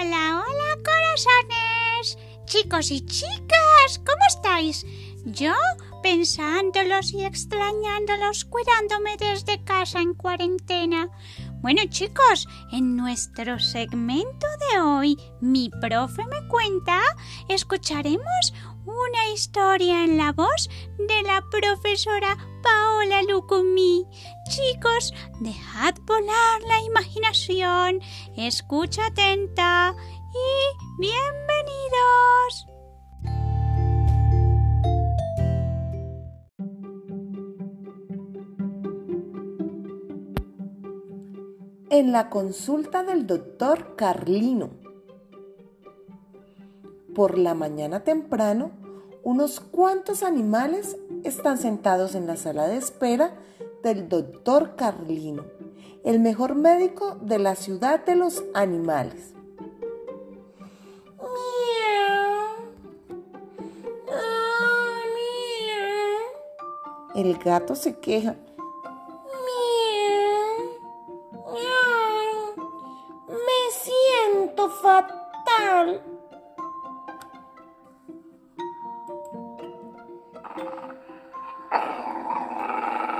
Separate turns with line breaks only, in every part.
Hola, hola, corazones. Chicos y chicas, ¿cómo estáis? Yo pensándolos y extrañándolos, cuidándome desde casa en cuarentena. Bueno chicos, en nuestro segmento de hoy, mi profe me cuenta, escucharemos una historia en la voz de la profesora Paola Lucumí. Chicos, dejad volar la imaginación, escucha atenta y bienvenidos.
En la consulta del doctor Carlino. Por la mañana temprano, unos cuantos animales están sentados en la sala de espera del doctor Carlino, el mejor médico de la ciudad de los animales. El gato se queja. Fatal.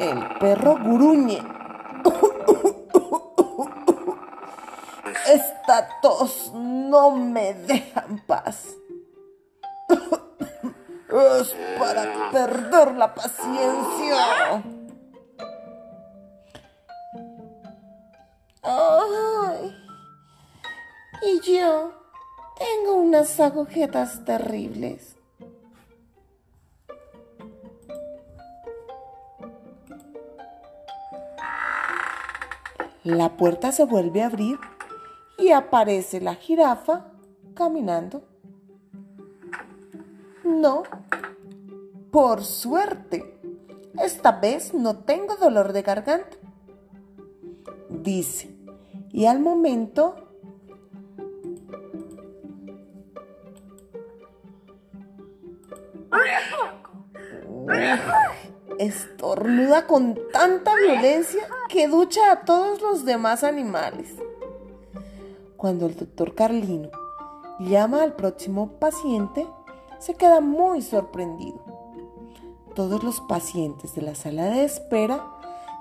El perro gruñe. Esta tos no me deja en paz. Es para perder la paciencia. Y yo tengo unas agujetas terribles. La puerta se vuelve a abrir y aparece la jirafa caminando. No, por suerte, esta vez no tengo dolor de garganta, dice. Y al momento estornuda con tanta violencia que ducha a todos los demás animales. Cuando el doctor Carlino llama al próximo paciente, se queda muy sorprendido. Todos los pacientes de la sala de espera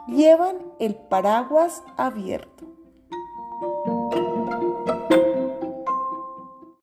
llevan el paraguas abierto